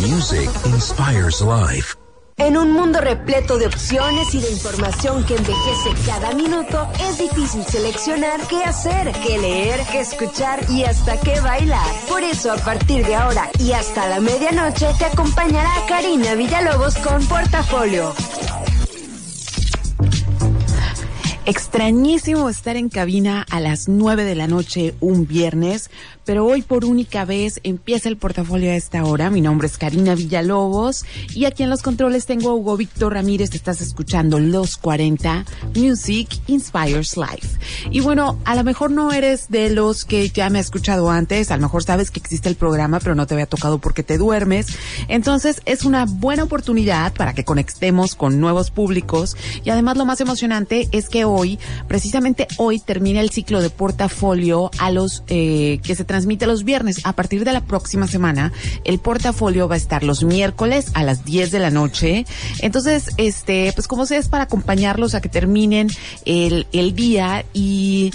Music inspires life. En un mundo repleto de opciones y de información que envejece cada minuto, es difícil seleccionar qué hacer, qué leer, qué escuchar y hasta qué bailar. Por eso, a partir de ahora y hasta la medianoche, te acompañará Karina Villalobos con Portafolio. Extrañísimo estar en cabina a las 9 de la noche un viernes, pero hoy por única vez empieza el portafolio a esta hora. Mi nombre es Karina Villalobos y aquí en los controles tengo a Hugo Víctor Ramírez. Estás escuchando Los 40 Music Inspires Life. Y bueno, a lo mejor no eres de los que ya me ha escuchado antes, a lo mejor sabes que existe el programa, pero no te había tocado porque te duermes. Entonces es una buena oportunidad para que conectemos con nuevos públicos y además lo más emocionante es que hoy, precisamente hoy termina el ciclo de portafolio a los eh, que se transmite los viernes. A partir de la próxima semana, el portafolio va a estar los miércoles a las 10 de la noche. Entonces, este, pues como sea, es para acompañarlos a que terminen el, el día y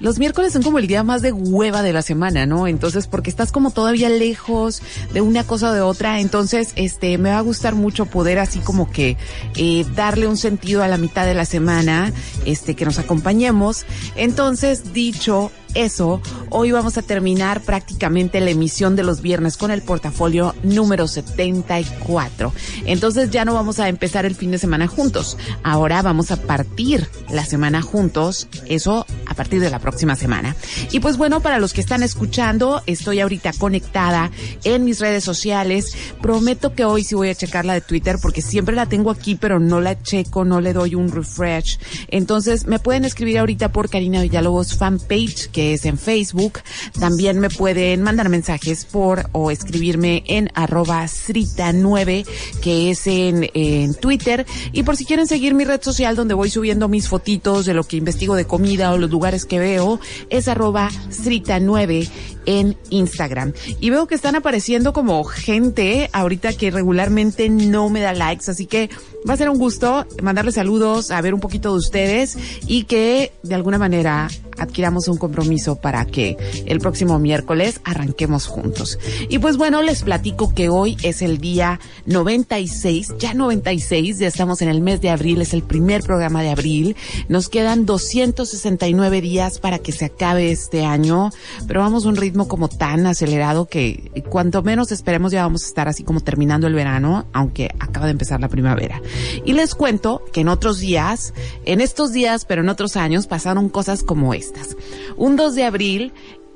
los miércoles son como el día más de hueva de la semana, ¿no? Entonces, porque estás como todavía lejos de una cosa o de otra, entonces, este, me va a gustar mucho poder así como que eh, darle un sentido a la mitad de la semana, este, que nos acompañemos. Entonces, dicho eso, hoy vamos a terminar prácticamente la emisión de los viernes con el portafolio número 74. Entonces ya no vamos a empezar el fin de semana juntos. Ahora vamos a partir la semana juntos, eso a partir de la próxima semana. Y pues bueno, para los que están escuchando, estoy ahorita conectada en mis redes sociales. Prometo que hoy sí voy a checar la de Twitter porque siempre la tengo aquí, pero no la checo, no le doy un refresh. Entonces me pueden escribir ahorita por Karina Villalobos fanpage, que es en Facebook. También me pueden mandar mensajes por o escribirme en arroba srita9, que es en, en Twitter. Y por si quieren seguir mi red social donde voy subiendo mis fotitos de lo que investigo de comida o los lugares que veo, es arroba srita9 en Instagram. Y veo que están apareciendo como gente ahorita que regularmente no me da likes, así que va a ser un gusto mandarles saludos, a ver un poquito de ustedes y que de alguna manera adquiramos un compromiso para que el próximo miércoles arranquemos juntos. Y pues bueno, les platico que hoy es el día 96, ya 96, ya estamos en el mes de abril, es el primer programa de abril. Nos quedan 269 días para que se acabe este año, pero vamos a un ritmo como tan acelerado que cuanto menos esperemos ya vamos a estar así como terminando el verano, aunque acaba de empezar la primavera. Y les cuento que en otros días, en estos días, pero en otros años, pasaron cosas como estas. Un 2 de abril,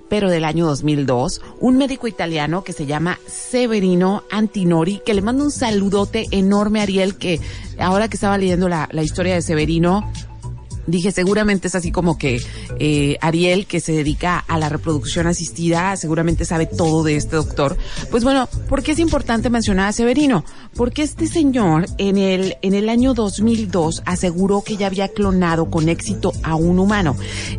pero del año 2002, un médico italiano que se llama Severino Antinori, que le manda un saludote enorme a Ariel, que ahora que estaba leyendo la, la historia de Severino, dije, seguramente es así como que eh, Ariel, que se dedica a la reproducción asistida, seguramente sabe todo de este doctor. Pues bueno, ¿por qué es importante mencionar a Severino? Porque este señor en el, en el año 2002 aseguró que ya había clonado con éxito a un humano.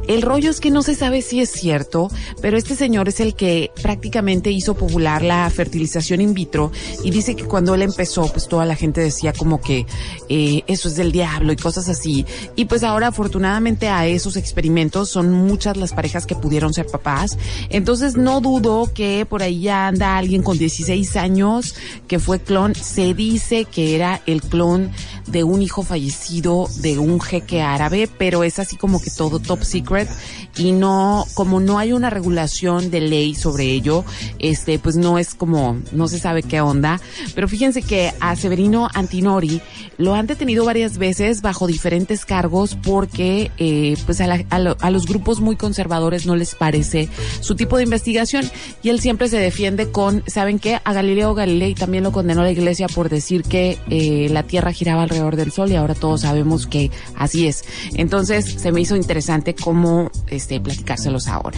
El rollo es que no se sabe si es cierto, pero este señor es el que prácticamente hizo popular la fertilización in vitro y dice que cuando él empezó, pues toda la gente decía como que eh, eso es del diablo y cosas así. Y pues ahora afortunadamente a esos experimentos son muchas las parejas que pudieron ser papás. Entonces no dudo que por ahí ya anda alguien con 16 años que fue clon. Se dice que era el clon de un hijo fallecido de un jeque árabe, pero es así como que todo top secret y no, como no hay una regulación de ley sobre ello, este, pues no es como, no se sabe qué onda. Pero fíjense que a Severino Antinori lo han detenido varias veces bajo diferentes cargos por porque eh, pues a, los grupos muy conservadores no les parece su tipo de investigación y él siempre se defiende con, ¿saben qué? A Galileo Galilei también lo condenó la iglesia por decir que eh, la Tierra giraba alrededor del Sol y ahora todos sabemos que así es. Entonces se me hizo interesante cómo este, platicárselos ahora.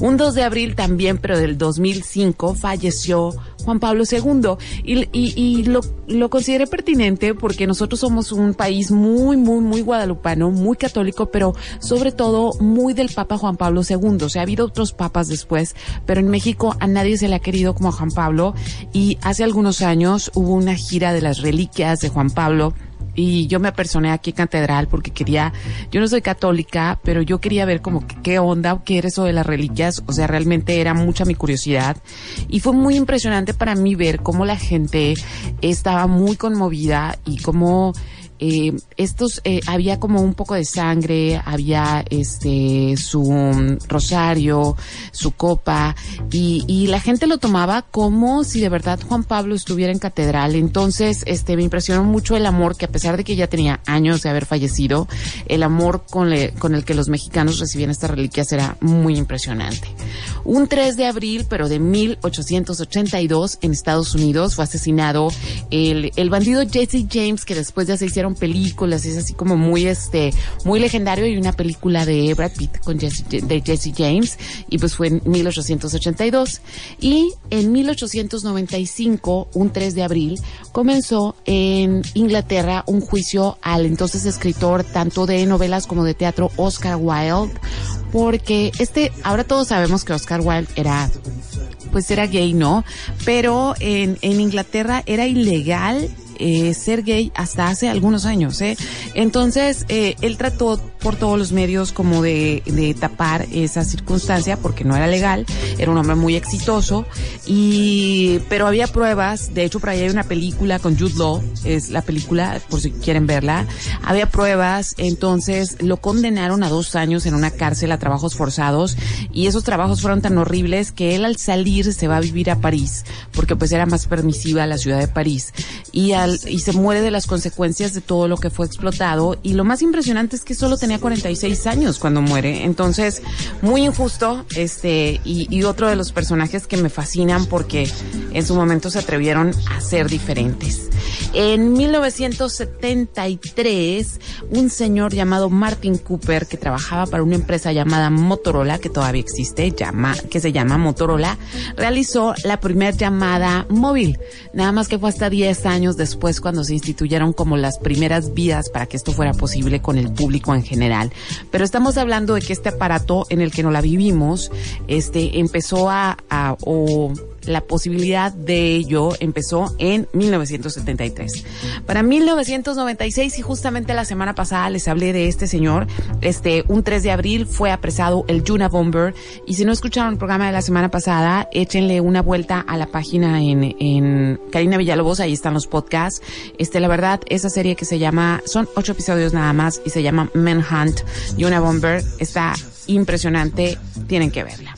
Un 2 de abril también, pero del 2005, falleció Juan Pablo II. Y, y, lo, lo, consideré pertinente porque nosotros somos un país muy, muy, muy guadalupano, muy católico, pero sobre todo muy del Papa Juan Pablo II. O sea, ha habido otros papas después, pero en México a nadie se le ha querido como a Juan Pablo. Y hace algunos años hubo una gira de las reliquias de Juan Pablo y yo me apersoné aquí en Catedral porque quería, yo no soy católica, pero yo quería ver como qué onda, qué era eso de las reliquias, o sea, realmente era mucha mi curiosidad y fue muy impresionante para mí ver cómo la gente estaba muy conmovida y cómo eh, estos eh, había como un poco de sangre, había este su rosario, su copa y, la gente lo tomaba como si de verdad Juan Pablo estuviera en catedral. Entonces, este me impresionó mucho el amor que a pesar de que ya tenía años de haber fallecido, el amor con, con el que los mexicanos recibían estas reliquias era muy impresionante. Un 3 de abril, pero de 1882 en Estados Unidos fue asesinado el, el bandido Jesse James que después ya se hicieron películas, es así como muy este, muy legendario y una película de Brad Pitt con Jesse, de Jesse James y pues fue en 1882 y en 1895, un 3 de abril, comenzó en Inglaterra un juicio al entonces escritor tanto de novelas como de teatro Oscar Wilde porque este, ahora todos sabemos que Oscar Wilde era pues era gay, ¿no? Pero en, en Inglaterra era ilegal eh, ser gay hasta hace algunos años, ¿eh? Entonces, eh, él trató por todos los medios como de, de tapar esa circunstancia porque no era legal, era un hombre muy exitoso y, pero había pruebas, de hecho por ahí hay una película con Jude Law, es la película, por si quieren verla, había pruebas, entonces lo condenaron a dos años en una cárcel a trabajos forzados y esos trabajos fueron tan horribles que él al salir se va a vivir a París porque pues era más permisiva la ciudad de París y al y se muere de las consecuencias de todo lo que fue explotado. Y lo más impresionante es que solo tenía 46 años cuando muere. Entonces, muy injusto, este, y, y otro de los personajes que me fascinan porque en su momento se atrevieron a ser diferentes. En 1973, un señor llamado Martin Cooper, que trabajaba para una empresa llamada Motorola, que todavía existe, llama, que se llama Motorola, realizó la primera llamada móvil. Nada más que fue hasta 10 años después cuando se instituyeron como las primeras vías para que esto fuera posible con el público en general. Pero estamos hablando de que este aparato en el que no la vivimos, este, empezó a, la posibilidad de ello empezó en 1973. Para 1996 y justamente la semana pasada les hablé de este señor, este un 3 de abril fue apresado el Juna Bomber y si no escucharon el programa de la semana pasada, échenle una vuelta a la página en, en Karina Villalobos, ahí están los podcasts. Este, la verdad, esa serie que se llama, son ocho episodios nada más y se llama Manhunt, Juna Bomber, está impresionante, tienen que verla.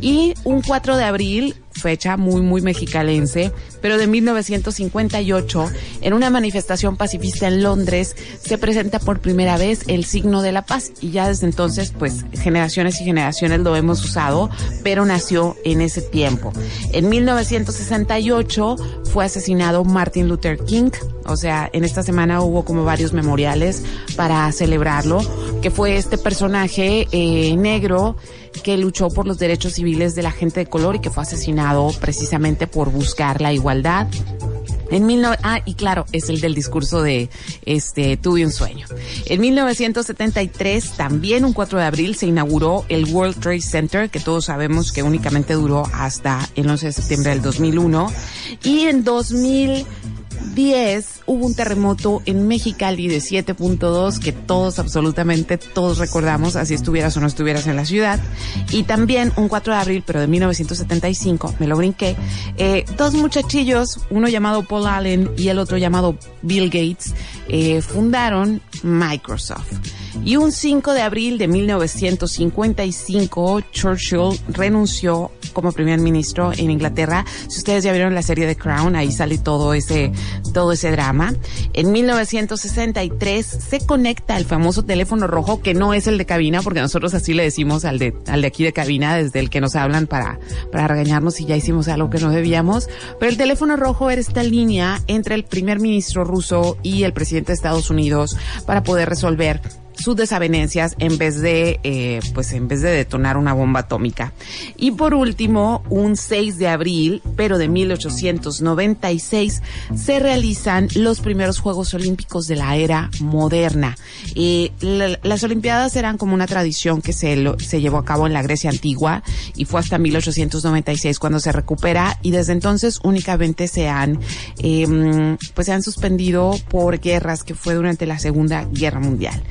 Y un 4 de abril fecha muy, muy mexicalense, pero de 1958, en una manifestación pacifista en Londres, se presenta por primera vez el signo de la paz y ya desde entonces, pues generaciones y generaciones lo hemos usado, pero nació en ese tiempo. En 1968 fue asesinado Martin Luther King, o sea, en esta semana hubo como varios memoriales para celebrarlo, que fue este personaje eh, negro que luchó por los derechos civiles de la gente de color y que fue asesinado precisamente por buscar la igualdad. En mil ah, y claro, es el del discurso de este Tuve un sueño. En 1973, también un 4 de abril, se inauguró el World Trade Center, que todos sabemos que únicamente duró hasta el 11 de septiembre del 2001. Y en 2000 10 hubo un terremoto en Mexicali de 7.2 que todos, absolutamente todos recordamos, así estuvieras o no estuvieras en la ciudad. Y también un 4 de abril, pero de 1975, me lo brinqué, eh, dos muchachillos, uno llamado Paul Allen y el otro llamado Bill Gates, eh, fundaron Microsoft. Y un 5 de abril de 1955, Churchill renunció como primer ministro en Inglaterra. Si ustedes ya vieron la serie de Crown, ahí sale todo ese, todo ese drama En 1963 se conecta el famoso teléfono rojo, que no es el de cabina, porque nosotros así le decimos al de, al de aquí de cabina, desde el que nos hablan para, para regañarnos si ya hicimos algo que no debíamos. Pero el teléfono rojo era esta línea entre el primer ministro ruso y el presidente de Estados Unidos para poder resolver sus desavenencias en vez de, eh, pues en vez de detonar una bomba atómica. Y por último, un 6 de abril, pero de 1896, se realizan los primeros Juegos Olímpicos de la era moderna. Eh, las Olimpiadas eran como una tradición que se, se llevó a cabo en la Grecia antigua y fue hasta 1896 cuando se recupera y desde entonces únicamente se han, eh, pues se han suspendido por guerras que fue durante la Segunda Guerra Mundial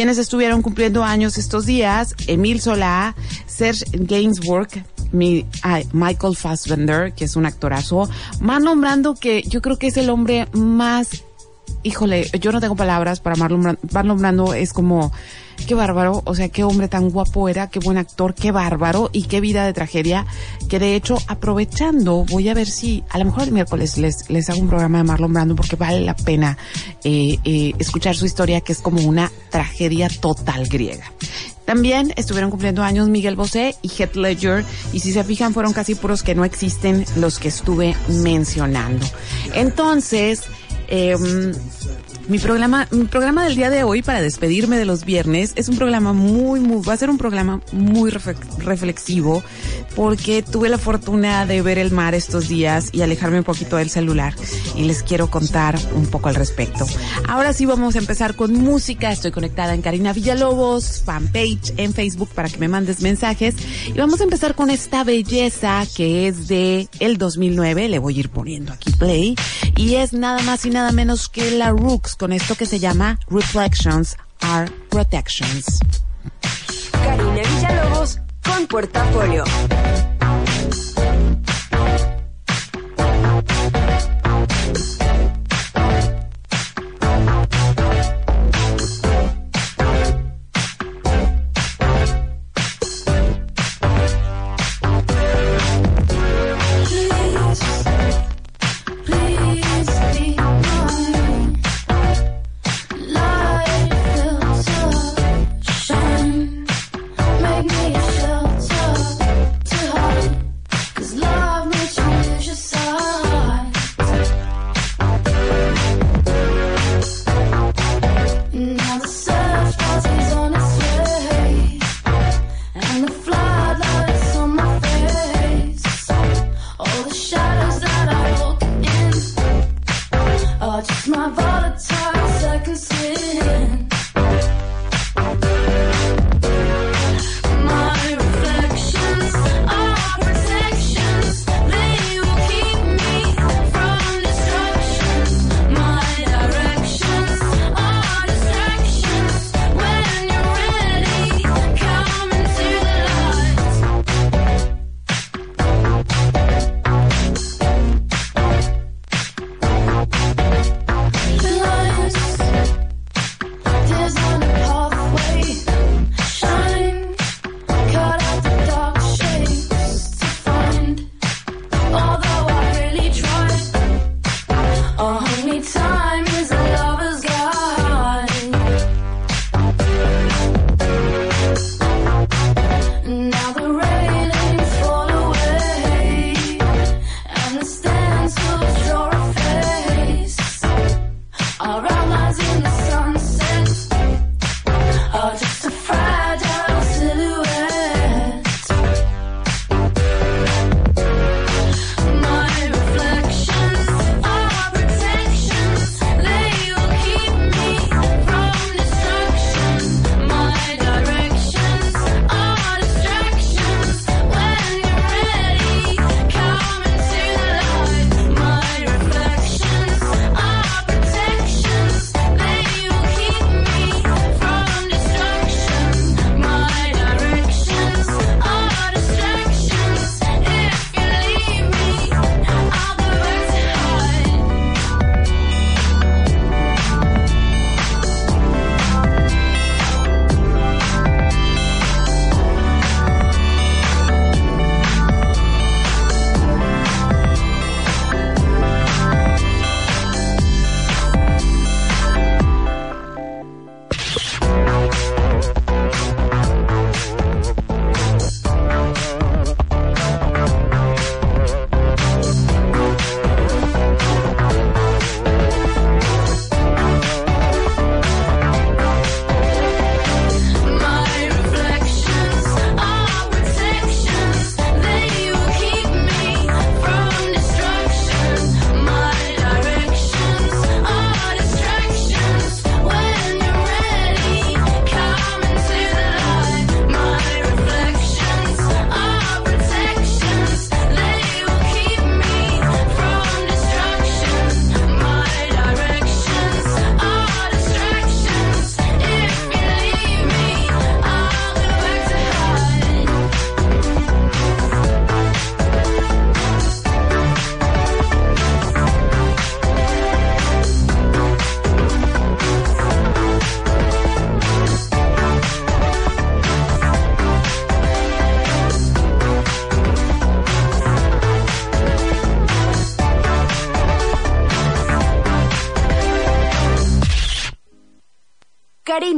quienes estuvieron cumpliendo años estos días, Emil Solá, Serge Gainsbourg, Michael Fassbender, que es un actorazo, Marlon Brando, que yo creo que es el hombre más, híjole, yo no tengo palabras para Marlon Brando, Marlon Brando es como, qué bárbaro, o sea, qué hombre tan guapo era, qué buen actor, qué bárbaro y qué vida de tragedia, que de hecho, aprovechando, voy a ver si, a lo mejor el miércoles les, les hago un programa de Marlon Brando porque vale la pena eh, eh, escuchar su historia, que es como una tragedia total griega. También estuvieron cumpliendo años Miguel Bosé y Heath Ledger, y si se fijan, fueron casi puros que no existen los que estuve mencionando. Entonces, eh, mi programa, mi programa del día de hoy para despedirme de los viernes es un programa muy, muy, va a ser un programa muy reflexivo porque tuve la fortuna de ver el mar estos días y alejarme un poquito del celular y les quiero contar un poco al respecto. Ahora sí vamos a empezar con música. Estoy conectada en Karina Villalobos, fanpage en Facebook para que me mandes mensajes y vamos a empezar con esta belleza que es de el 2009. Le voy a ir poniendo aquí play y es nada más y nada menos que la Rooks con esto que se llama Reflections are Protections. Karina Villalobos con portafolio.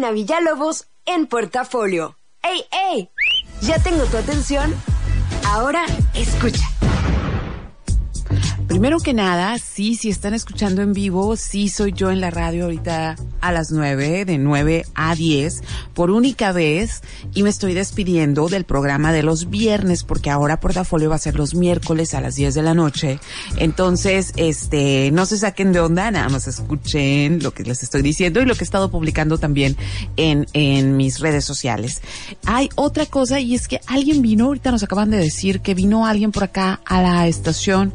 Karina Villalobos en Portafolio. ¡Ey, ey! ¿Ya tengo tu atención? Ahora escucha. Primero que nada, sí, si están escuchando en vivo, sí soy yo en la radio ahorita a las 9, de 9 a 10, por única vez, y me estoy despidiendo del programa de los viernes, porque ahora Portafolio va a ser los miércoles a las 10 de la noche. Entonces, este, no se saquen de onda, nada más escuchen lo que les estoy diciendo y lo que he estado publicando también en, en mis redes sociales. Hay otra cosa y es que alguien vino, ahorita nos acaban de decir que vino alguien por acá a la estación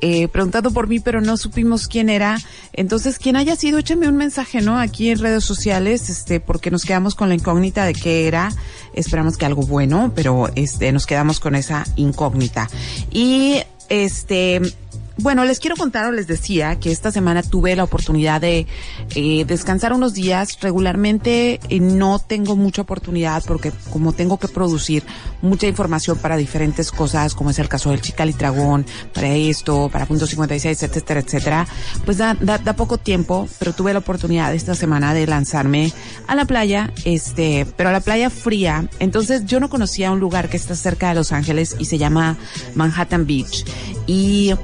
eh, preguntando por mí, pero no supimos quién era. Entonces, quien haya sido, échame un mensaje, ¿no? Aquí en redes sociales, este, porque nos quedamos con la incógnita de qué era. Esperamos que algo bueno, pero este, nos quedamos con esa incógnita. Y, este, bueno, les quiero contar o les decía que esta semana tuve la oportunidad de eh, descansar unos días. Regularmente eh, no tengo mucha oportunidad porque como tengo que producir mucha información para diferentes cosas, como es el caso del Chical y Dragón, para esto, para Punto 56, etcétera, etcétera, pues da, da, da poco tiempo, pero tuve la oportunidad esta semana de lanzarme a la playa, este, pero a la playa fría. Entonces yo no conocía un lugar que está cerca de Los Ángeles y se llama Manhattan Beach. Y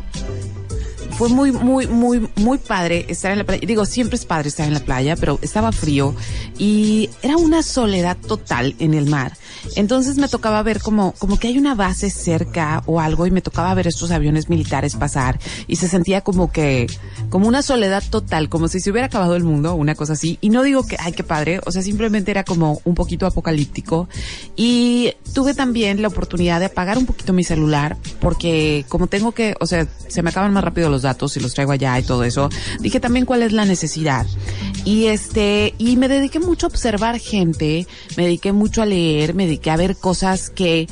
fue muy, muy, muy, muy padre estar en la playa. Digo, siempre es padre estar en la playa, pero estaba frío y era una soledad total en el mar. Entonces me tocaba ver como, como que hay una base cerca o algo y me tocaba ver estos aviones militares pasar y se sentía como que, como una soledad total, como si se hubiera acabado el mundo, una cosa así. Y no digo que, ay, qué padre, o sea, simplemente era como un poquito apocalíptico. Y tuve también la oportunidad de apagar un poquito mi celular porque como tengo que, o sea, se me acaban más rápido los datos y los traigo allá y todo eso, dije también cuál es la necesidad. Y este, y me dediqué mucho a observar gente, me dediqué mucho a leer, me dediqué a ver cosas que,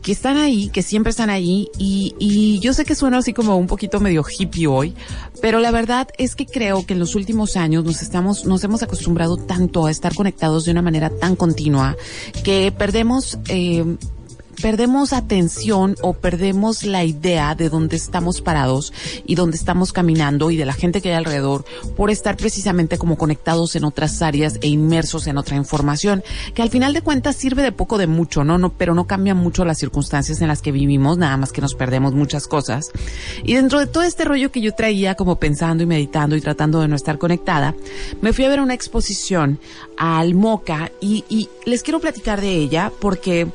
que están ahí, que siempre están ahí, y, y yo sé que suena así como un poquito medio hippie hoy, pero la verdad es que creo que en los últimos años nos estamos, nos hemos acostumbrado tanto a estar conectados de una manera tan continua que perdemos, eh, perdemos atención o perdemos la idea de dónde estamos parados y dónde estamos caminando y de la gente que hay alrededor por estar precisamente como conectados en otras áreas e inmersos en otra información que al final de cuentas sirve de poco de mucho, ¿no? no pero no cambia mucho las circunstancias en las que vivimos, nada más que nos perdemos muchas cosas. Y dentro de todo este rollo que yo traía como pensando y meditando y tratando de no estar conectada, me fui a ver una exposición al Moca y, y les quiero platicar de ella porque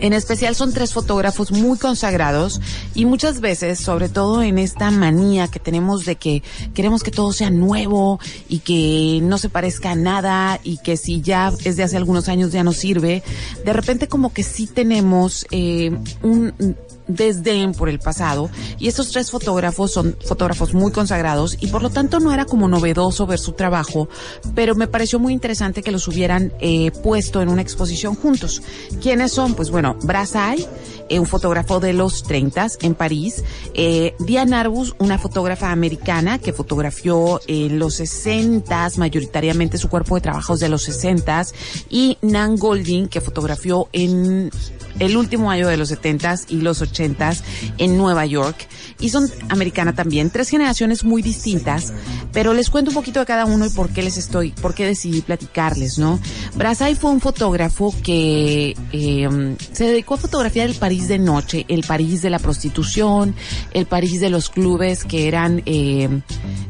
en especial son tres fotógrafos muy consagrados y muchas veces, sobre todo en esta manía que tenemos de que queremos que todo sea nuevo y que no se parezca a nada y que si ya es de hace algunos años ya no sirve, de repente como que sí tenemos eh, un desdén por el pasado y estos tres fotógrafos son fotógrafos muy consagrados y por lo tanto no era como novedoso ver su trabajo, pero me pareció muy interesante que los hubieran eh, puesto en una exposición juntos. ¿Quiénes son? Pues bueno, Brassai, eh, un fotógrafo de los 30 en París, eh, Diane Arbus, una fotógrafa americana que fotografió en los 60 mayoritariamente su cuerpo de trabajos de los 60 y Nan Golding que fotografió en el último año de los 70s y los 80s en Nueva York. Y son americana también, tres generaciones muy distintas, pero les cuento un poquito de cada uno y por qué les estoy, por qué decidí platicarles, ¿no? Brassai fue un fotógrafo que eh, se dedicó a fotografiar el París de noche, el París de la prostitución, el París de los clubes que eran, eh,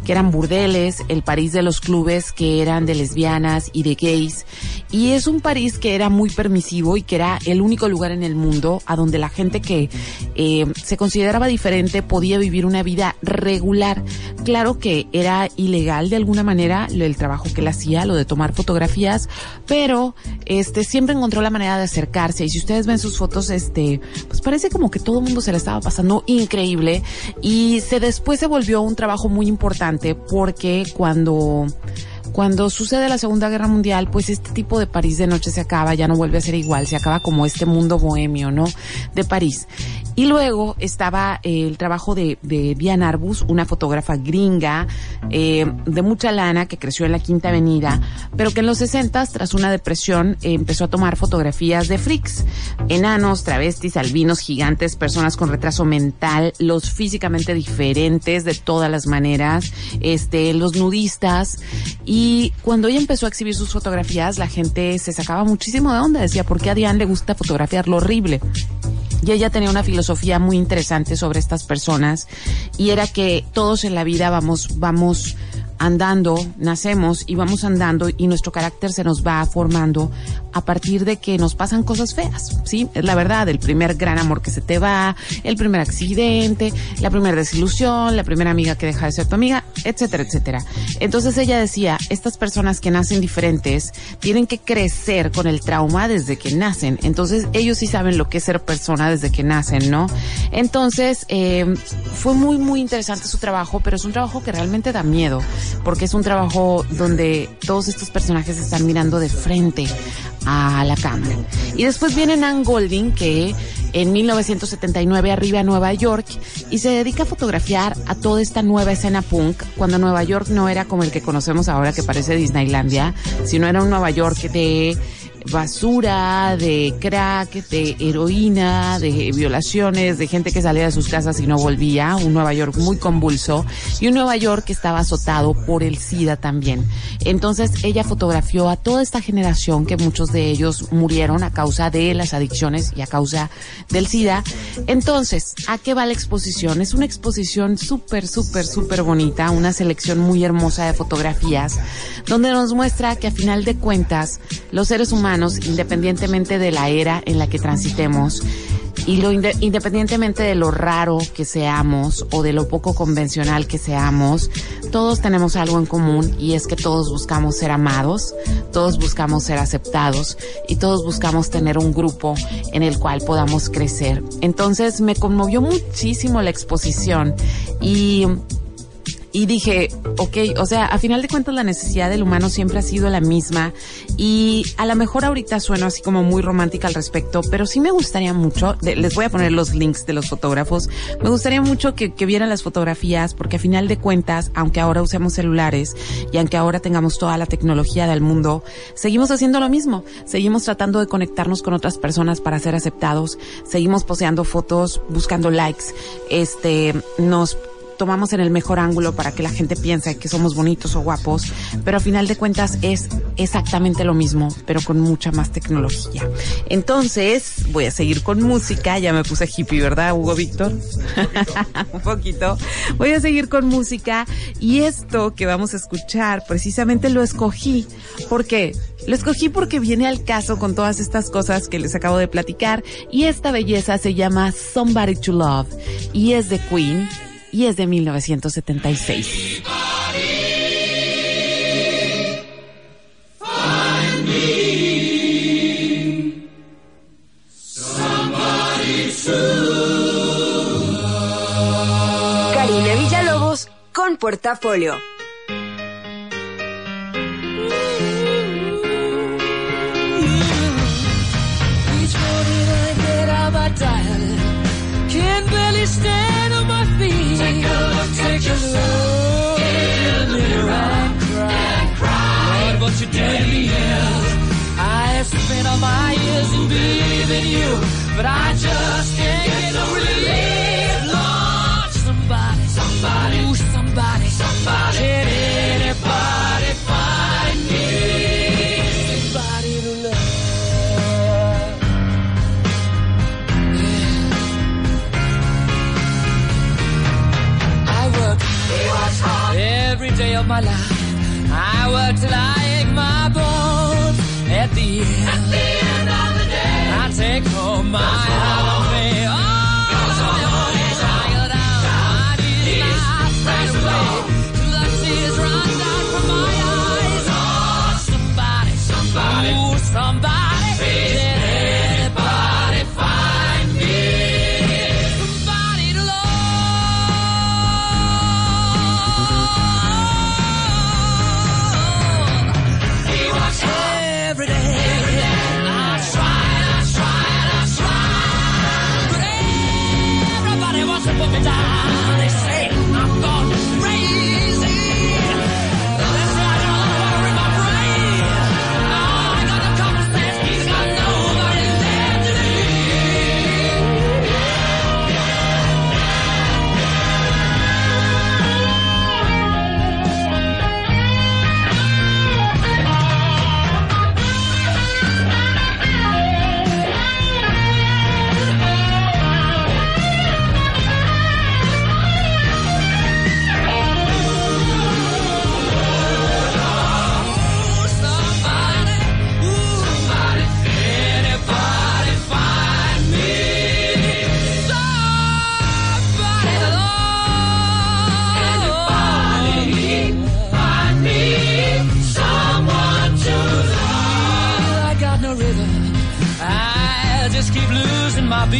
que eran burdeles, el París de los clubes que eran de lesbianas y de gays. Y es un París que era muy permisivo y que era el único lugar en el mundo a donde la gente que eh, se consideraba diferente podía vivir una vida regular. Claro que era ilegal de alguna manera el trabajo que él hacía, lo de tomar fotografías, pero este siempre encontró la manera de acercarse y si ustedes ven sus fotos, este, pues parece como que todo el mundo se le estaba pasando increíble y se después se volvió un trabajo muy importante porque cuando cuando sucede la Segunda Guerra Mundial, pues este tipo de París de noche se acaba, ya no vuelve a ser igual, se acaba como este mundo bohemio, ¿no? De París. Y luego estaba eh, el trabajo de, Diana Arbus, una fotógrafa gringa eh, de mucha lana que creció en la Quinta Avenida, pero que en los 60 tras una depresión, eh, empezó a tomar fotografías de freaks, enanos, travestis, albinos, gigantes, personas con retraso mental, los físicamente diferentes de todas las maneras, este, los nudistas. Y cuando ella empezó a exhibir sus fotografías, la gente se sacaba muchísimo de onda. Decía, ¿por qué a Diane le gusta fotografiar lo horrible? Y ella tenía una filosofía muy interesante sobre estas personas y era que todos en la vida vamos, vamos andando, nacemos y vamos andando y nuestro carácter se nos va formando a partir de que nos pasan cosas feas, ¿sí? Es la verdad, el primer gran amor que se te va, el primer accidente, la primera desilusión, la primera amiga que deja de ser tu amiga, etcétera, etcétera. Entonces ella decía, estas personas que nacen diferentes tienen que crecer con el trauma desde que nacen. Entonces ellos sí saben lo que es ser persona desde que nacen, ¿no? Entonces eh, fue muy, muy interesante su trabajo, pero es un trabajo que realmente da miedo porque es un trabajo donde todos estos personajes están mirando de frente a la cámara. Y después viene Nan Golding, que en 1979 arriba a Nueva York y se dedica a fotografiar a toda esta nueva escena punk, cuando Nueva York no era como el que conocemos ahora que parece Disneylandia, sino era un Nueva York de basura, de crack, de heroína, de violaciones, de gente que salía de sus casas y no volvía, un Nueva York muy convulso y un Nueva York que estaba azotado por el SIDA también. Entonces ella fotografió a toda esta generación que muchos de ellos murieron a causa de las adicciones y a causa del SIDA. Entonces, ¿a qué va la exposición? Es una exposición súper, súper, súper bonita, una selección muy hermosa de fotografías, donde nos muestra que a final de cuentas los seres humanos independientemente de la era en la que transitemos y lo independientemente de lo raro que seamos o de lo poco convencional que seamos, todos tenemos algo en común y es que todos buscamos ser amados, todos buscamos ser aceptados y todos buscamos tener un grupo en el cual podamos crecer. Entonces me conmovió muchísimo la exposición y y dije, ok, o sea, a final de cuentas la necesidad del humano siempre ha sido la misma y a lo mejor ahorita sueno así como muy romántica al respecto, pero sí me gustaría mucho, les voy a poner los links de los fotógrafos, me gustaría mucho que, que vieran las fotografías porque a final de cuentas, aunque ahora usemos celulares y aunque ahora tengamos toda la tecnología del mundo, seguimos haciendo lo mismo, seguimos tratando de conectarnos con otras personas para ser aceptados, seguimos poseando fotos, buscando likes, este, nos tomamos en el mejor ángulo para que la gente piense que somos bonitos o guapos, pero a final de cuentas es exactamente lo mismo, pero con mucha más tecnología. Entonces, voy a seguir con música, ya me puse hippie, ¿verdad, Hugo Víctor? Un poquito. Voy a seguir con música y esto que vamos a escuchar precisamente lo escogí. ¿Por qué? Lo escogí porque viene al caso con todas estas cosas que les acabo de platicar y esta belleza se llama Somebody to Love y es de Queen y es de 1976. Karina Villalobos con portafolio. must be. Take a look, take, take a look in the mirror and cry. And cry. Lord, but you dare me else. I have spent all my years in believing you, but I just can't get no relief. Lord, somebody, somebody, somebody, somebody, can anybody? Every day of my life. I work till I ache my bones at the end. At the end of the day, I take home my heart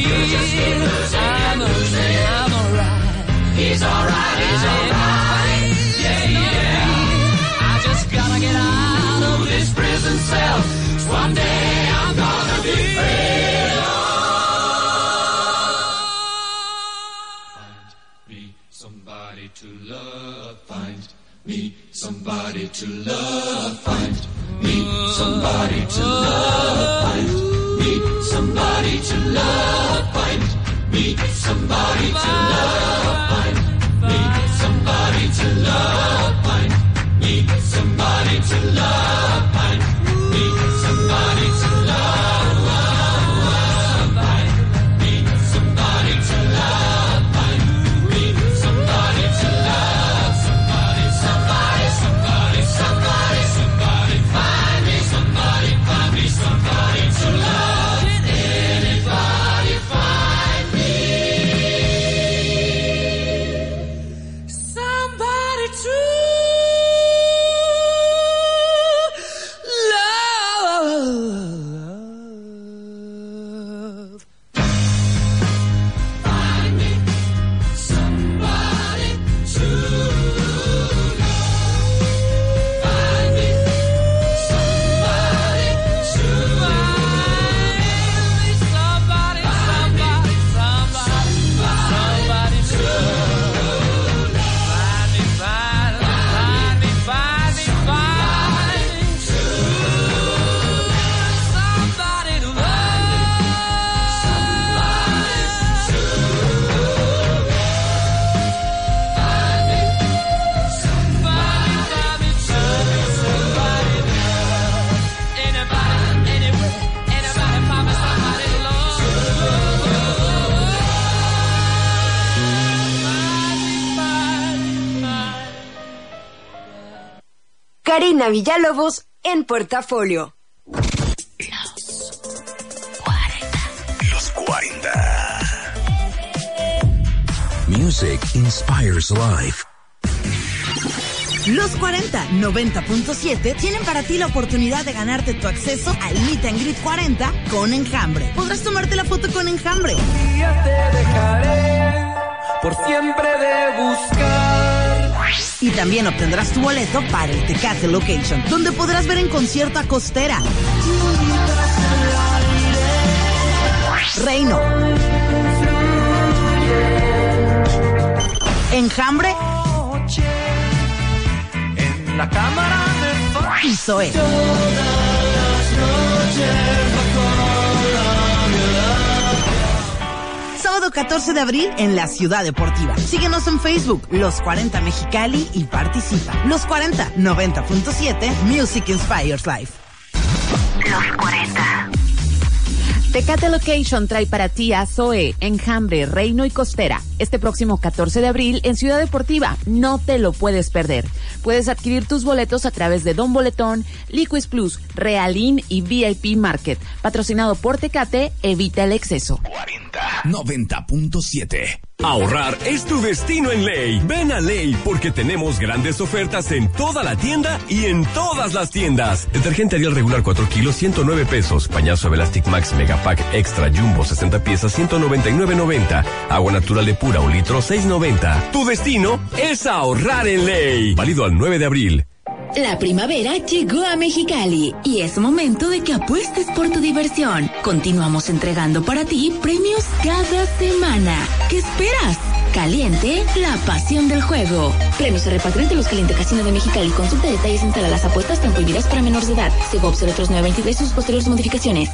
beat. I'm I'm alright. He's alright, he's alright. Yeah, yeah. I just gotta get out of this prison cell. One day I'm gonna be free. Find me somebody to love. Find me somebody to love. Find me somebody to love. Somebody Karina Villalobos en Portafolio. Los 40. Music inspires life. Los 40 90.7 tienen para ti la oportunidad de ganarte tu acceso al Meet and Greet 40 con Enjambre. Podrás tomarte la foto con Enjambre. te dejaré por siempre de buscar. Y también obtendrás tu boleto para el Tecate Location, donde podrás ver en concierto a Costera, Reino, Enjambre. En la cámara de y Zoe. Sábado 14 de abril en la Ciudad Deportiva. Síguenos en Facebook, Los 40 Mexicali y participa. Los 40 90.7 Music Inspires Life. Tecate Location trae para ti a Zoe, Enjambre, Reino y Costera. Este próximo 14 de abril en Ciudad Deportiva. No te lo puedes perder. Puedes adquirir tus boletos a través de Don Boletón, Liquis Plus, Realin y VIP Market. Patrocinado por Tecate, evita el exceso. 90.7. Ahorrar es tu destino en Ley. Ven a Ley porque tenemos grandes ofertas en toda la tienda y en todas las tiendas. Detergente Ariel regular 4 kilos, 109 pesos. Pañazo Elastic Max Megapack Extra Jumbo 60 piezas, 199.90. Agua natural de un litro, 6.90. Tu destino es ahorrar en Ley. Válido al 9 de abril. La primavera llegó a Mexicali y es momento de que apuestes por tu diversión. Continuamos entregando para ti premios cada semana. ¿Qué esperas? Caliente, la pasión del juego. Premios se reparten ante los Caliente Casino de Mexicali. Consulta detalles en las apuestas tan prohibidas para menores de edad. 03923 y sus posteriores modificaciones.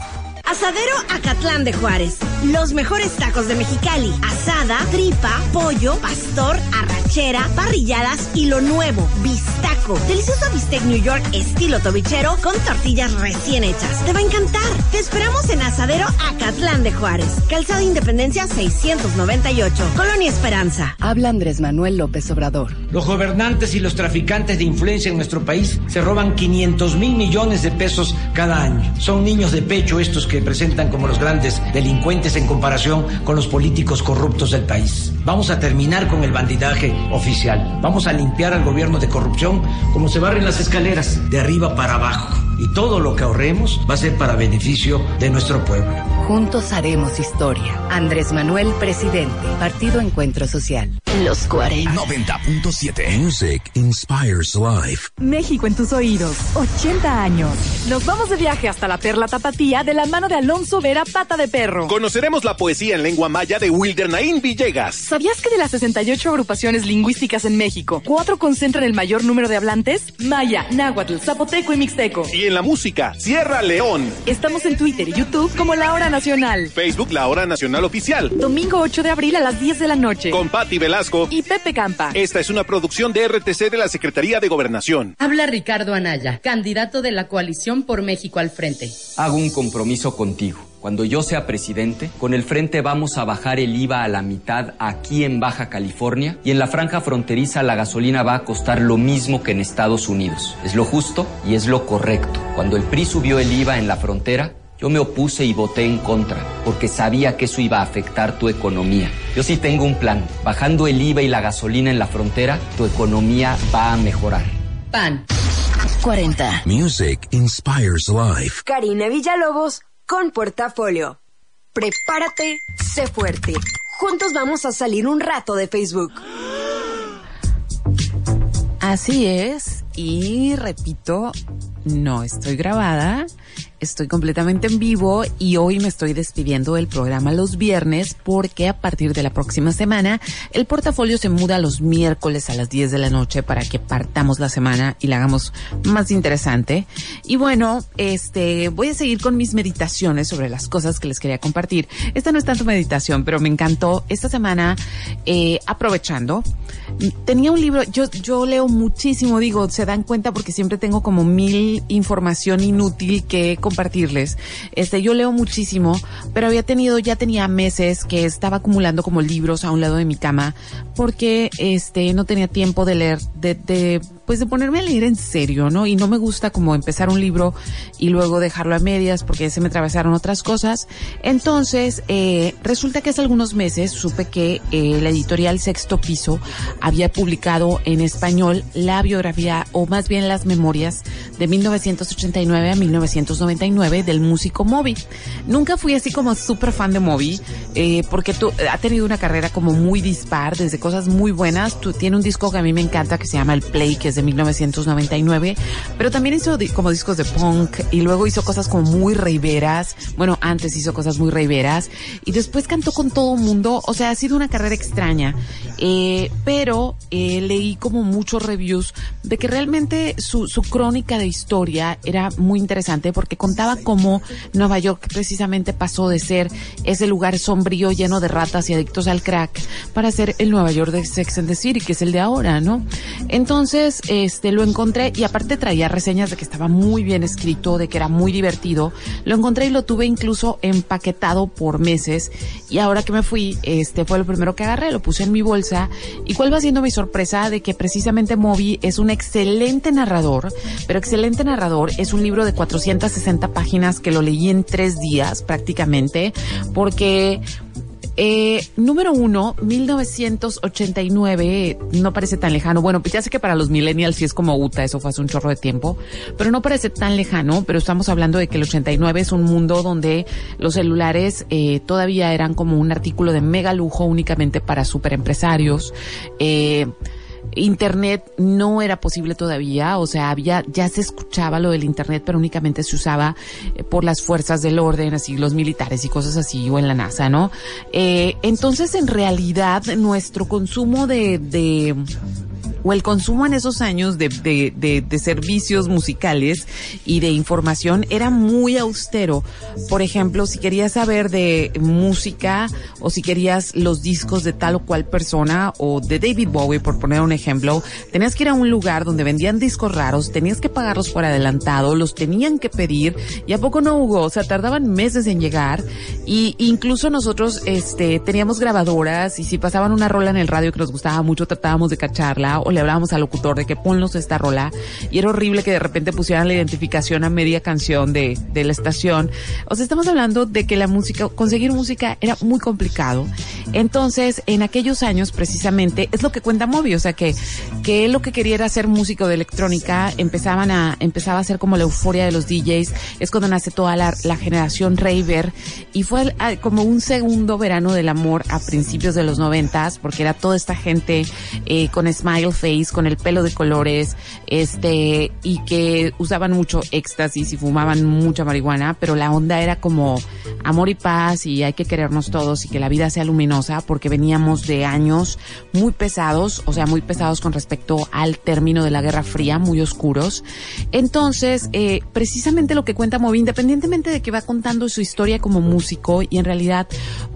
Asadero Acatlán de Juárez. Los mejores tacos de Mexicali. Asada, tripa, pollo, pastor, arrachera, parrilladas y lo nuevo, bistaco. Delicioso bistec New York estilo tobichero con tortillas recién hechas. Te va a encantar. Te esperamos en Asadero Acatlán de Juárez. Calzada Independencia 698. Colonia Esperanza. Habla Andrés Manuel López Obrador. Los gobernantes y los traficantes de influencia en nuestro país se roban 500 mil millones de pesos cada año. Son niños de pecho estos que presentan como los grandes delincuentes en comparación con los políticos corruptos del país. Vamos a terminar con el bandidaje oficial. Vamos a limpiar al gobierno de corrupción como se barren las escaleras, de arriba para abajo. Y todo lo que ahorremos va a ser para beneficio de nuestro pueblo. Juntos haremos historia. Andrés Manuel, presidente. Partido Encuentro Social. Los 40. 90.7 Music inspires life. México en tus oídos. 80 años. Nos vamos de viaje hasta la Perla Tapatía de la mano de Alonso Vera Pata de Perro. Conoceremos la poesía en lengua maya de Wilder Naín Villegas. ¿Sabías que de las 68 agrupaciones lingüísticas en México, cuatro concentran el mayor número de hablantes? Maya, náhuatl, zapoteco y mixteco. Y en la música, Sierra León. Estamos en Twitter y YouTube como La Hora Nacional. Facebook, La Hora Nacional Oficial. Domingo 8 de abril a las 10 de la noche. Con Patti Velasco y Pepe Campa. Esta es una producción de RTC de la Secretaría de Gobernación. Habla Ricardo Anaya, candidato de la coalición por México al frente. Hago un compromiso contigo. Cuando yo sea presidente, con el frente vamos a bajar el IVA a la mitad aquí en Baja California y en la franja fronteriza la gasolina va a costar lo mismo que en Estados Unidos. Es lo justo y es lo correcto. Cuando el PRI subió el IVA en la frontera, yo me opuse y voté en contra, porque sabía que eso iba a afectar tu economía. Yo sí tengo un plan. Bajando el IVA y la gasolina en la frontera, tu economía va a mejorar. PAN. 40. Music inspires life. Karina Villalobos con Portafolio. Prepárate, sé fuerte. Juntos vamos a salir un rato de Facebook. Así es, y repito, no estoy grabada, estoy completamente en vivo y hoy me estoy despidiendo del programa los viernes porque a partir de la próxima semana el portafolio se muda los miércoles a las 10 de la noche para que partamos la semana y la hagamos más interesante. Y bueno, este, voy a seguir con mis meditaciones sobre las cosas que les quería compartir. Esta no es tanto meditación, pero me encantó esta semana, eh, aprovechando. Tenía un libro, yo, yo leo muchísimo, digo, se dan cuenta porque siempre tengo como mil información inútil que compartirles. Este, yo leo muchísimo, pero había tenido, ya tenía meses que estaba acumulando como libros a un lado de mi cama porque este, no tenía tiempo de leer, de, de pues de ponerme a leer en serio, ¿no? Y no me gusta como empezar un libro y luego dejarlo a medias porque se me atravesaron otras cosas. Entonces, eh, resulta que hace algunos meses supe que eh, la editorial Sexto Piso había publicado en español la biografía o más bien las memorias de 1989 a 1999 del músico Moby. Nunca fui así como súper fan de Moby eh, porque tú, ha tenido una carrera como muy dispar, desde cosas muy buenas. Tú, tiene un disco que a mí me encanta que se llama El Play, que es de 1999, pero también hizo como discos de punk y luego hizo cosas como muy reiveras. Bueno, antes hizo cosas muy reiveras y después cantó con todo mundo. O sea, ha sido una carrera extraña. Eh, pero eh, leí como muchos reviews de que realmente su, su crónica de historia era muy interesante porque contaba cómo Nueva York precisamente pasó de ser ese lugar sombrío lleno de ratas y adictos al crack para ser el Nueva York de Sex and the City, que es el de ahora, ¿no? Entonces, este, lo encontré y aparte traía reseñas de que estaba muy bien escrito, de que era muy divertido. Lo encontré y lo tuve incluso empaquetado por meses. Y ahora que me fui, este, fue lo primero que agarré, lo puse en mi bolsa. Y cuál va siendo mi sorpresa de que precisamente Moby es un excelente narrador, pero excelente narrador es un libro de 460 páginas que lo leí en tres días prácticamente porque eh, número uno, 1989, no parece tan lejano. Bueno, pues ya sé que para los millennials sí es como UTA, eso fue hace un chorro de tiempo, pero no parece tan lejano, pero estamos hablando de que el 89 es un mundo donde los celulares eh, todavía eran como un artículo de mega lujo únicamente para superempresarios. Eh, Internet no era posible todavía, o sea, había, ya se escuchaba lo del Internet, pero únicamente se usaba eh, por las fuerzas del orden, así los militares y cosas así, o en la NASA, ¿no? Eh, entonces, en realidad, nuestro consumo de, de o el consumo en esos años de, de, de, servicios musicales y de información era muy austero. Por ejemplo, si querías saber de música o si querías los discos de tal o cual persona o de David Bowie, por poner un ejemplo, tenías que ir a un lugar donde vendían discos raros, tenías que pagarlos por adelantado, los tenían que pedir y a poco no hubo, o sea, tardaban meses en llegar y incluso nosotros este teníamos grabadoras y si pasaban una rola en el radio que nos gustaba mucho tratábamos de cacharla le hablábamos al locutor de que ponlos esta rola y era horrible que de repente pusieran la identificación a media canción de, de la estación. O sea, estamos hablando de que la música, conseguir música era muy complicado. Entonces, en aquellos años precisamente, es lo que cuenta Moby, o sea que, que él lo que quería era ser músico de electrónica, empezaban a, empezaba a ser como la euforia de los DJs, es cuando nace toda la, la generación raver y fue como un segundo verano del amor a principios de los noventas, porque era toda esta gente eh, con smile con el pelo de colores, este, y que usaban mucho éxtasis y fumaban mucha marihuana, pero la onda era como amor y paz y hay que querernos todos y que la vida sea luminosa, porque veníamos de años muy pesados, o sea, muy pesados con respecto al término de la Guerra Fría, muy oscuros. Entonces, eh, precisamente lo que cuenta Moby, independientemente de que va contando su historia como músico y en realidad,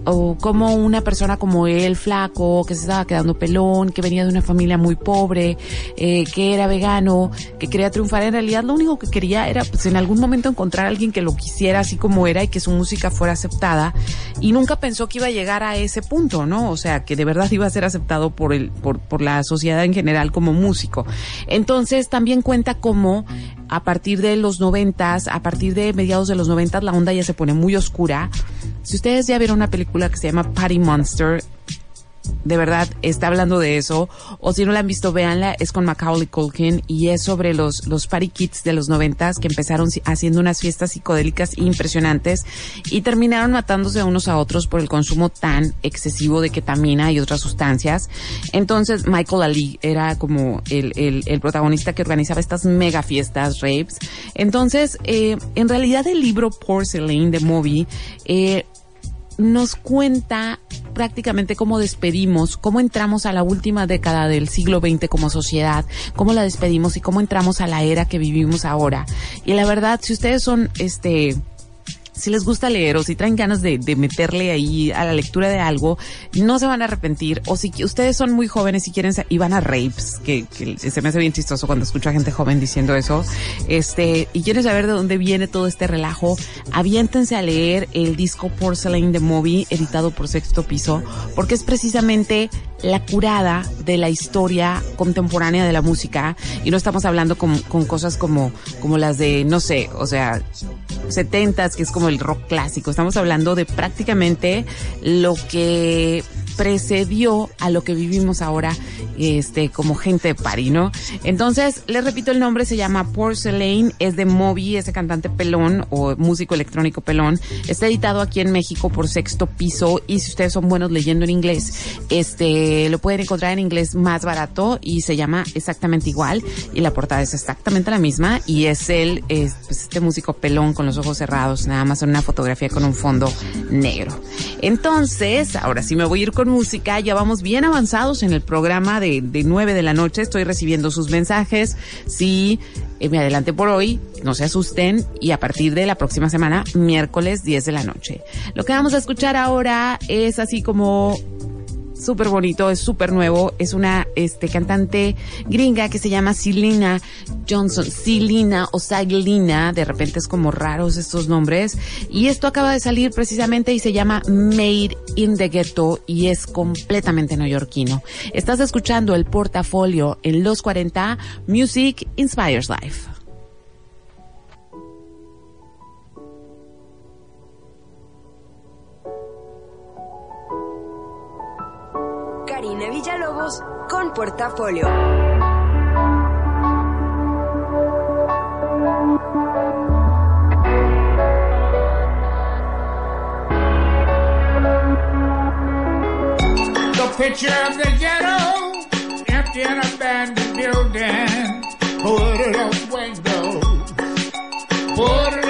o como una persona como él, flaco, que se estaba quedando pelón, que venía de una familia muy pobre, eh, que era vegano, que quería triunfar, en realidad lo único que quería era, pues en algún momento encontrar a alguien que lo quisiera así como era y que su música fuera aceptada y nunca pensó que iba a llegar a ese punto, ¿no? O sea, que de verdad iba a ser aceptado por el, por, por la sociedad en general como músico. Entonces también cuenta como a partir de los noventas, a partir de mediados de los noventas, la onda ya se pone muy oscura. Si ustedes ya vieron una película que se llama Party Monster, de verdad está hablando de eso. O si no la han visto, véanla. Es con Macaulay Culkin y es sobre los, los party kids de los noventas que empezaron haciendo unas fiestas psicodélicas impresionantes y terminaron matándose unos a otros por el consumo tan excesivo de ketamina y otras sustancias. Entonces, Michael Ali era como el, el, protagonista que organizaba estas mega fiestas, rapes. Entonces, eh, en realidad el libro Porcelain de Moby, eh, nos cuenta prácticamente cómo despedimos, cómo entramos a la última década del siglo XX como sociedad, cómo la despedimos y cómo entramos a la era que vivimos ahora. Y la verdad, si ustedes son, este, si les gusta leer o si traen ganas de, de, meterle ahí a la lectura de algo, no se van a arrepentir. O si ustedes son muy jóvenes y quieren y van a rapes, que, se me hace bien chistoso cuando escucho a gente joven diciendo eso, este, y quieren saber de dónde viene todo este relajo, aviéntense a leer el disco Porcelain de Moby, editado por Sexto Piso, porque es precisamente la curada de la historia contemporánea de la música y no estamos hablando con, con cosas como, como las de, no sé, o sea, setentas, que es como el rock clásico. Estamos hablando de prácticamente lo que precedió a lo que vivimos ahora este como gente de París, ¿no? Entonces, les repito el nombre, se llama Porcelain, es de Moby, ese cantante pelón o músico electrónico pelón. Está editado aquí en México por Sexto Piso y si ustedes son buenos leyendo en inglés, este lo pueden encontrar en inglés más barato y se llama exactamente igual y la portada es exactamente la misma y es él, es, pues, este músico pelón con los ojos cerrados, nada más en una fotografía con un fondo negro. Entonces, ahora sí me voy a ir con música, ya vamos bien avanzados en el programa de, de 9 de la noche, estoy recibiendo sus mensajes, sí, eh, me adelante por hoy, no se asusten, y a partir de la próxima semana, miércoles 10 de la noche. Lo que vamos a escuchar ahora es así como súper bonito, es súper nuevo. Es una este, cantante gringa que se llama Silina Johnson. Silina o Saglina, de repente es como raros estos nombres. Y esto acaba de salir precisamente y se llama Made in the Ghetto y es completamente neoyorquino. Estás escuchando el portafolio en los 40 Music Inspires Life. Con Portafolio. The picture of the ghetto, empty and abandoned building, boarded up windows, boarded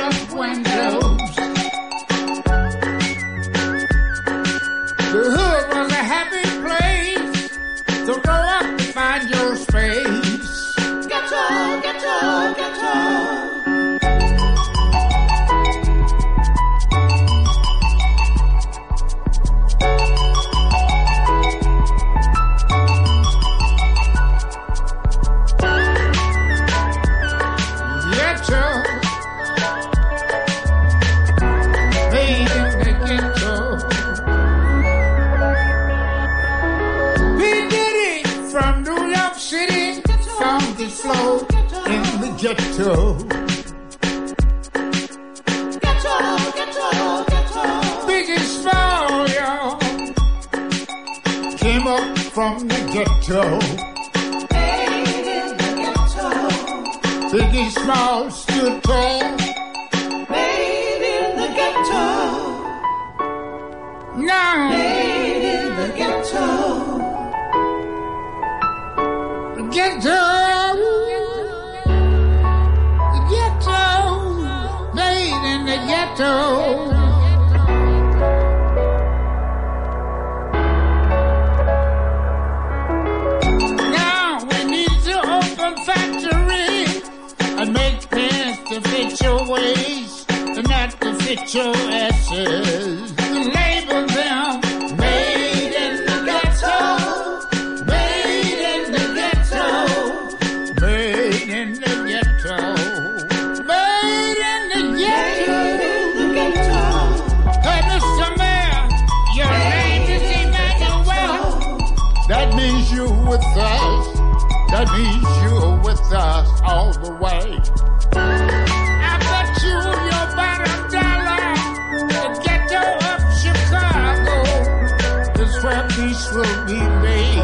peace will be made.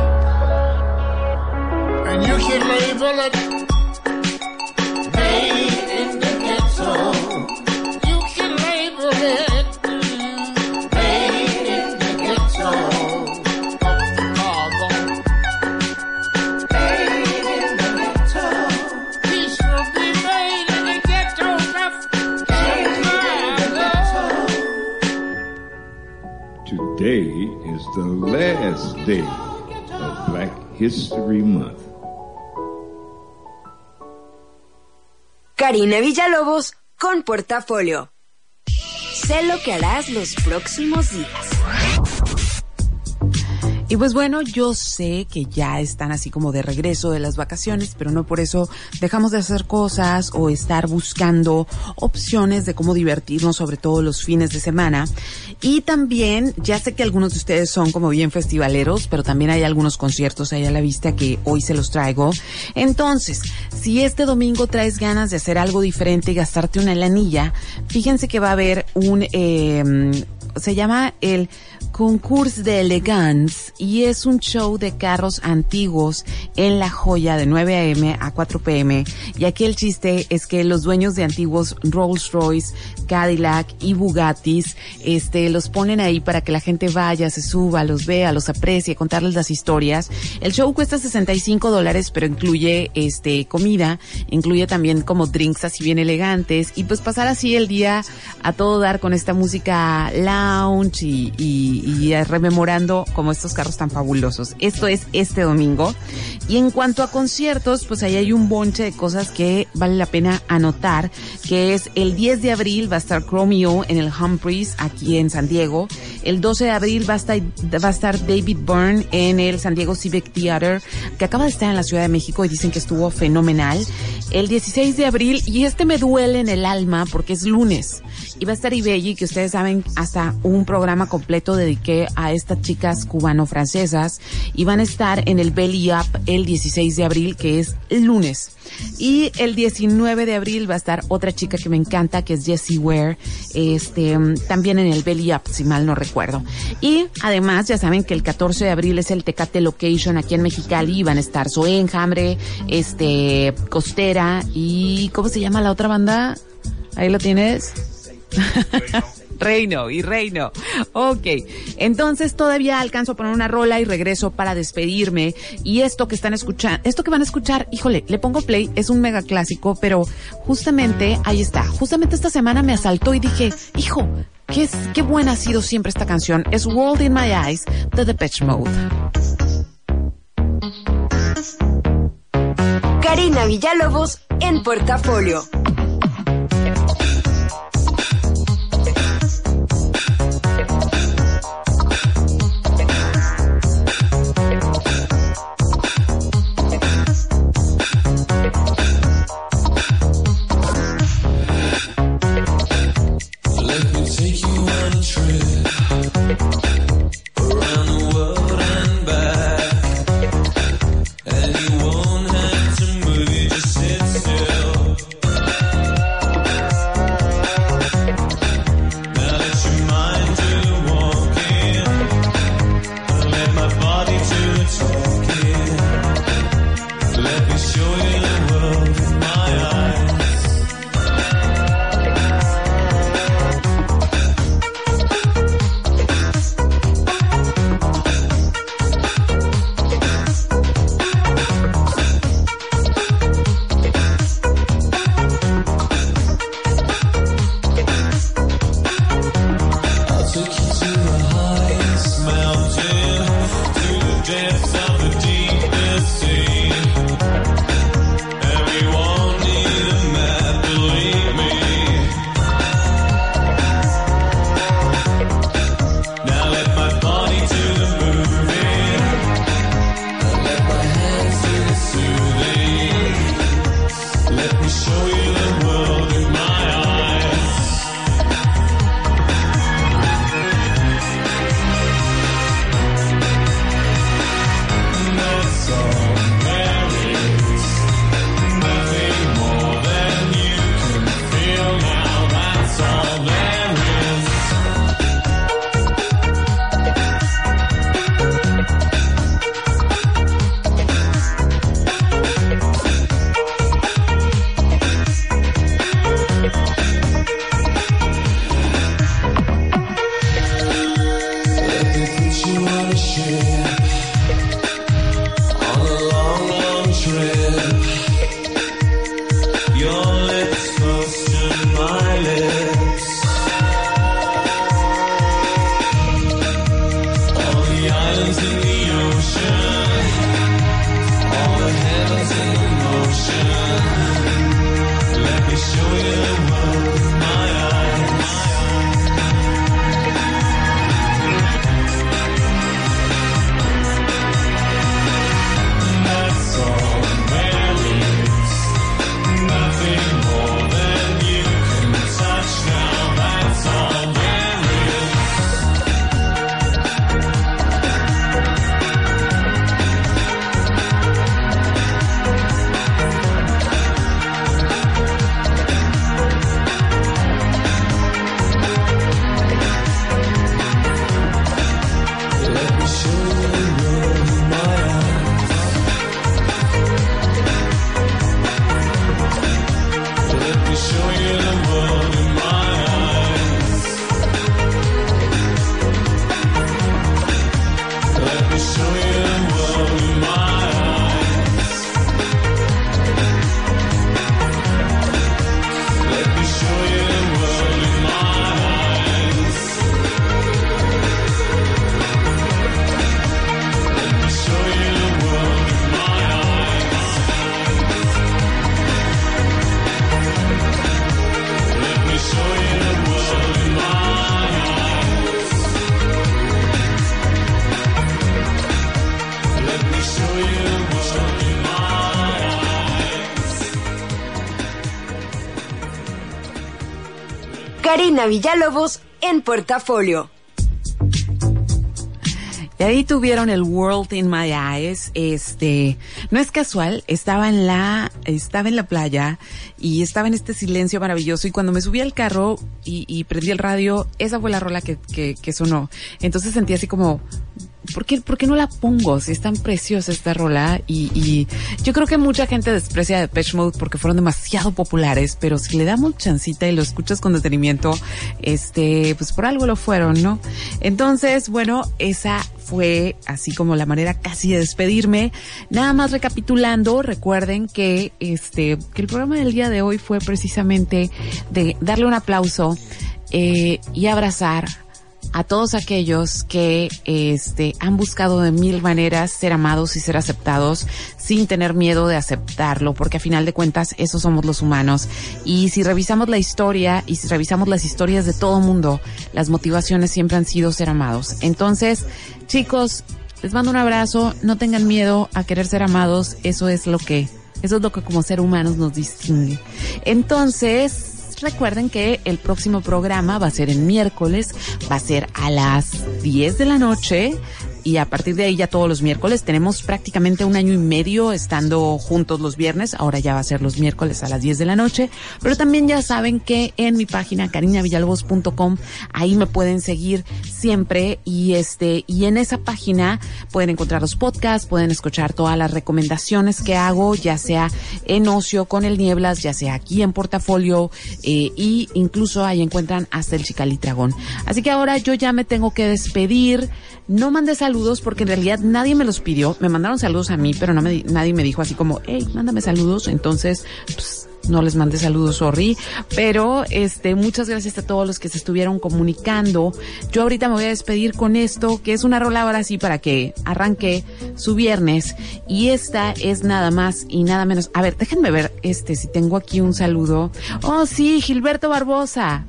And you can label it the last day of Black History Month. Karina Villalobos con Portafolio. Sé lo que harás los próximos días. Y pues bueno, yo sé que ya están así como de regreso de las vacaciones, pero no por eso dejamos de hacer cosas o estar buscando opciones de cómo divertirnos, sobre todo los fines de semana. Y también, ya sé que algunos de ustedes son como bien festivaleros, pero también hay algunos conciertos ahí a la vista que hoy se los traigo. Entonces, si este domingo traes ganas de hacer algo diferente y gastarte una lanilla, fíjense que va a haber un, eh, se llama el Concurs de Elegance y es un show de carros antiguos en La Joya de 9 a.m. a 4 p.m. Y aquí el chiste es que los dueños de antiguos Rolls Royce, Cadillac y Bugattis, este, los ponen ahí para que la gente vaya, se suba, los vea, los aprecie, contarles las historias. El show cuesta 65 dólares, pero incluye, este, comida, incluye también como drinks así bien elegantes y pues pasar así el día a todo dar con esta música lounge y, y, y rememorando como estos carros tan fabulosos. Esto es este domingo. Y en cuanto a conciertos, pues ahí hay un bonche de cosas que vale la pena anotar, que es el 10 de abril va a estar Chromeo en el Humphreys aquí en San Diego. El 12 de abril va a estar, va a estar David Byrne en el San Diego Civic Theater, que acaba de estar en la Ciudad de México y dicen que estuvo fenomenal. El 16 de abril, y este me duele en el alma porque es lunes, y va a estar Ibelli, que ustedes saben, hasta un programa completo dediqué a estas chicas cubano-francesas, y van a estar en el Belly Up el 16 de abril, que es el lunes. Y el 19 de abril va a estar otra chica que me encanta, que es Jessie Ware, este, también en el Belly Up, si mal no recuerdo. Y además, ya saben que el 14 de abril es el Tecate Location aquí en Mexicali, y van a estar Zoe Enjambre, este, Costera, y ¿cómo se llama la otra banda? Ahí lo tienes. Reino y Reino. Ok. Entonces todavía alcanzo a poner una rola y regreso para despedirme. Y esto que están escuchando, esto que van a escuchar, híjole, le pongo play, es un mega clásico, pero justamente ahí está. Justamente esta semana me asaltó y dije, hijo, qué, qué buena ha sido siempre esta canción. Es World in My Eyes de Depeche Mode. Karina Villalobos en Portafolio. trip Karina Villalobos en portafolio. Y ahí tuvieron el World in My Eyes. Este, no es casual, estaba en la, estaba en la playa y estaba en este silencio maravilloso y cuando me subí al carro y, prendí el radio, esa fue la rola que, que sonó. Entonces sentí así como, ¿por qué, ¿por qué no la pongo? Si es tan preciosa esta rola y, y yo creo que mucha gente desprecia Depeche Mode porque fueron demasiado populares, pero si le damos chancita y lo escuchas con detenimiento, este, pues por algo lo fueron, ¿no? Entonces, bueno, esa fue así como la manera casi de despedirme. Nada más recapitulando, recuerden que este, que el programa del día de hoy fue precisamente de darle un aplauso eh, y abrazar a todos aquellos que este han buscado de mil maneras ser amados y ser aceptados sin tener miedo de aceptarlo, porque a final de cuentas esos somos los humanos. Y si revisamos la historia y si revisamos las historias de todo mundo, las motivaciones siempre han sido ser amados. Entonces, chicos, les mando un abrazo, no tengan miedo a querer ser amados, eso es lo que eso es lo que como ser humanos nos distingue. Entonces, recuerden que el próximo programa va a ser el miércoles, va a ser a las 10 de la noche y a partir de ahí ya todos los miércoles. Tenemos prácticamente un año y medio estando juntos los viernes, ahora ya va a ser los miércoles a las 10 de la noche, pero también ya saben que en mi página carinavillalobos.com ahí me pueden seguir siempre. Y este y en esa página pueden encontrar los podcasts, pueden escuchar todas las recomendaciones que hago, ya sea en ocio con el Nieblas, ya sea aquí en portafolio eh, y incluso ahí encuentran hasta el Chicalitragón. Así que ahora yo ya me tengo que despedir, no mandes saludos saludos porque en realidad nadie me los pidió. Me mandaron saludos a mí, pero no me, nadie me dijo así como, hey, mándame saludos. Entonces, pues, no les mandé saludos, sorry. Pero, este, muchas gracias a todos los que se estuvieron comunicando. Yo ahorita me voy a despedir con esto, que es una rola ahora sí para que arranque su viernes. Y esta es nada más y nada menos. A ver, déjenme ver, este, si tengo aquí un saludo. Oh, sí, Gilberto Barbosa.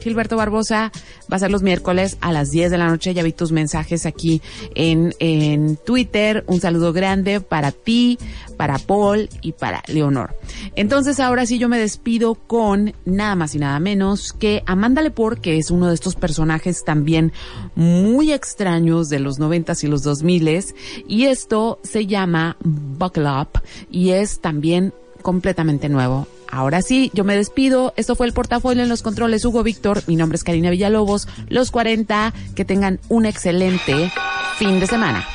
Gilberto Barbosa va a ser los miércoles a las 10 de la noche. Ya vi tus mensajes aquí en, en Twitter. Un saludo grande para ti, para Paul y para Leonor. Entonces ahora sí yo me despido con nada más y nada menos que Amanda Lepore, que es uno de estos personajes también muy extraños de los noventas y los dos miles. Y esto se llama Buckle Up y es también completamente nuevo. Ahora sí, yo me despido. Esto fue el portafolio en los controles Hugo Víctor. Mi nombre es Karina Villalobos. Los 40, que tengan un excelente fin de semana.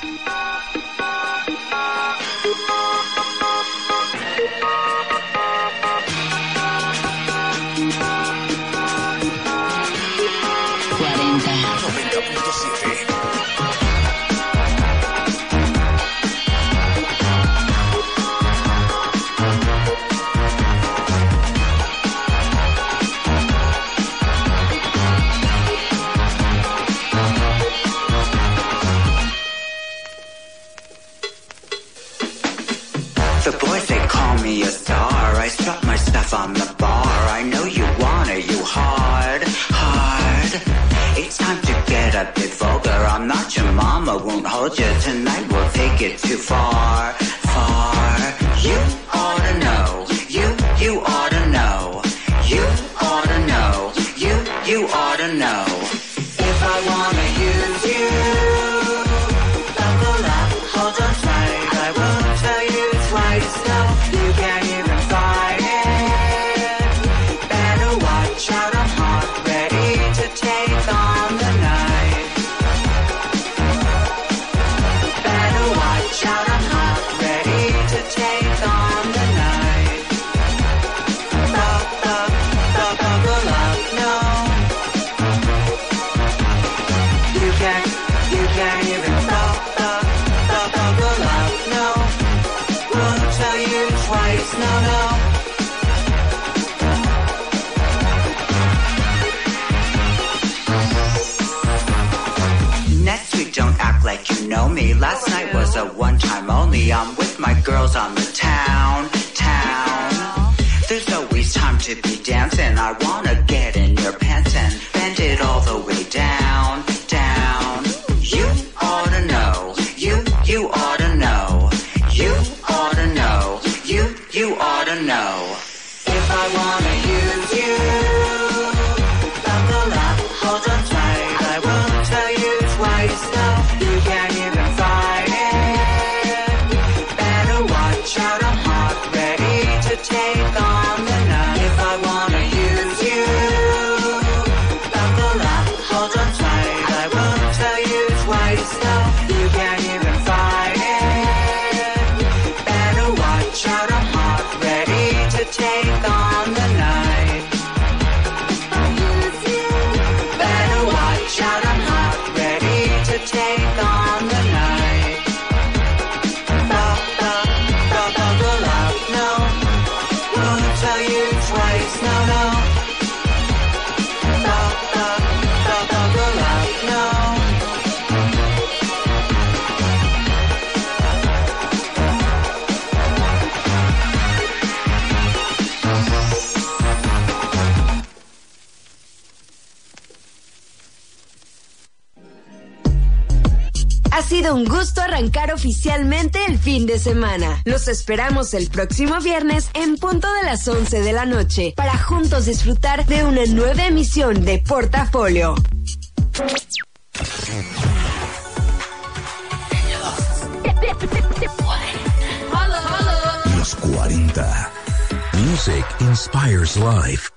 Me a star. I strut my stuff on the bar. I know you want it, you hard, hard. It's time to get a bit vulgar. I'm not your mama, won't hold you tonight. We'll take it too far, far. You and I wanna oficialmente el fin de semana. Los esperamos el próximo viernes en punto de las 11 de la noche para juntos disfrutar de una nueva emisión de Portafolio. Los 40. Music inspires life.